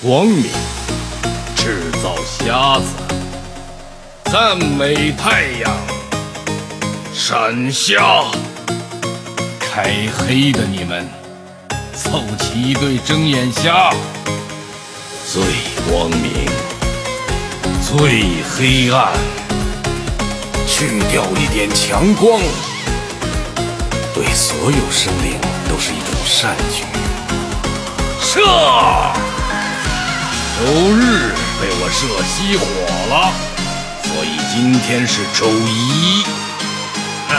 光明，制造瞎子，赞美太阳，闪瞎，开黑的你们，凑齐一对睁眼瞎，最光明，最黑暗，去掉一点强光，对所有生灵都是一种善举。射！周日被我射熄火了，所以今天是周一。哼，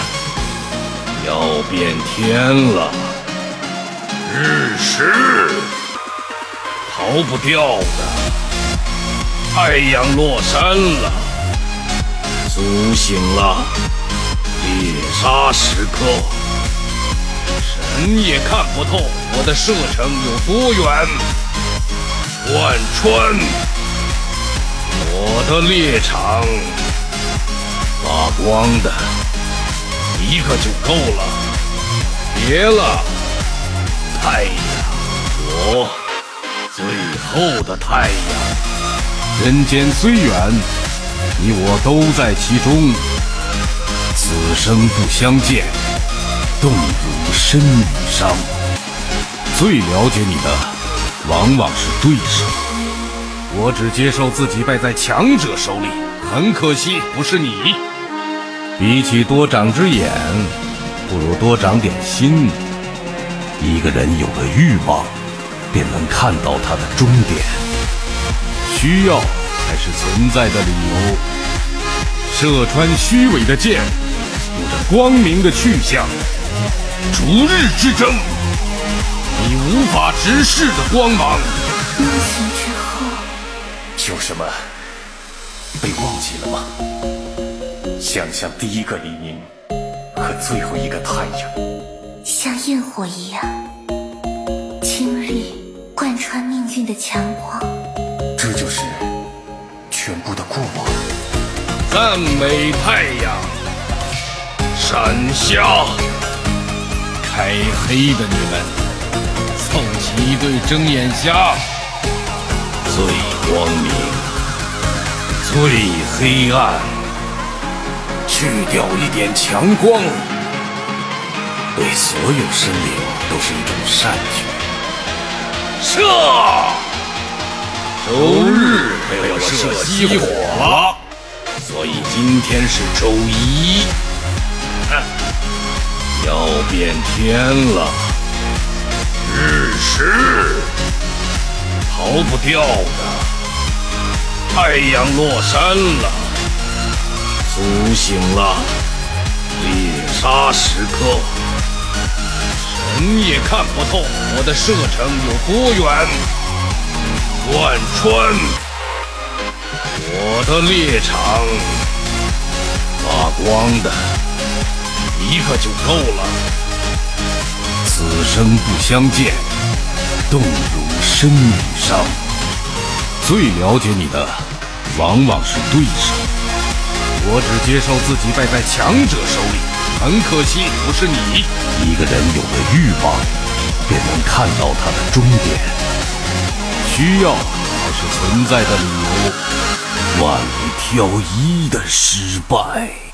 要变天了，日食逃不掉的。太阳落山了，苏醒了，猎杀时刻。神也看不透我的射程有多远。贯穿我的猎场，发光的一个就够了。别了，太阳，我最后的太阳。人间虽远，你我都在其中。此生不相见，动如身与伤。最了解你的。往往是对手，我只接受自己败在强者手里。很可惜，不是你。比起多长只眼，不如多长点心。一个人有了欲望，便能看到他的终点。需要才是存在的理由。射穿虚伪的箭，有着光明的去向。逐日之争。你无法直视的光芒。梦醒之后，有什么被忘记了吗？想象第一个黎明和最后一个太阳，像焰火一样，经历贯穿命运的强光。这就是全部的过往。赞美太阳，闪瞎，开黑的你们。一对睁眼瞎，最光明，最黑暗，去掉一点强光，对所有生灵都是一种善举。射！周日被我射熄火了，所以今天是周一。要变天了。日食逃不掉的，太阳落山了，苏醒了，猎杀时刻，神也看不透我的射程有多远，贯穿。我的猎场，发光的一个就够了。此生不相见，动如身与伤。最了解你的，往往是对手。我只接受自己败在强者手里。很可惜，不是你。一个人有了欲望，便能看到他的终点。需要才是存在的理由。万里挑一的失败。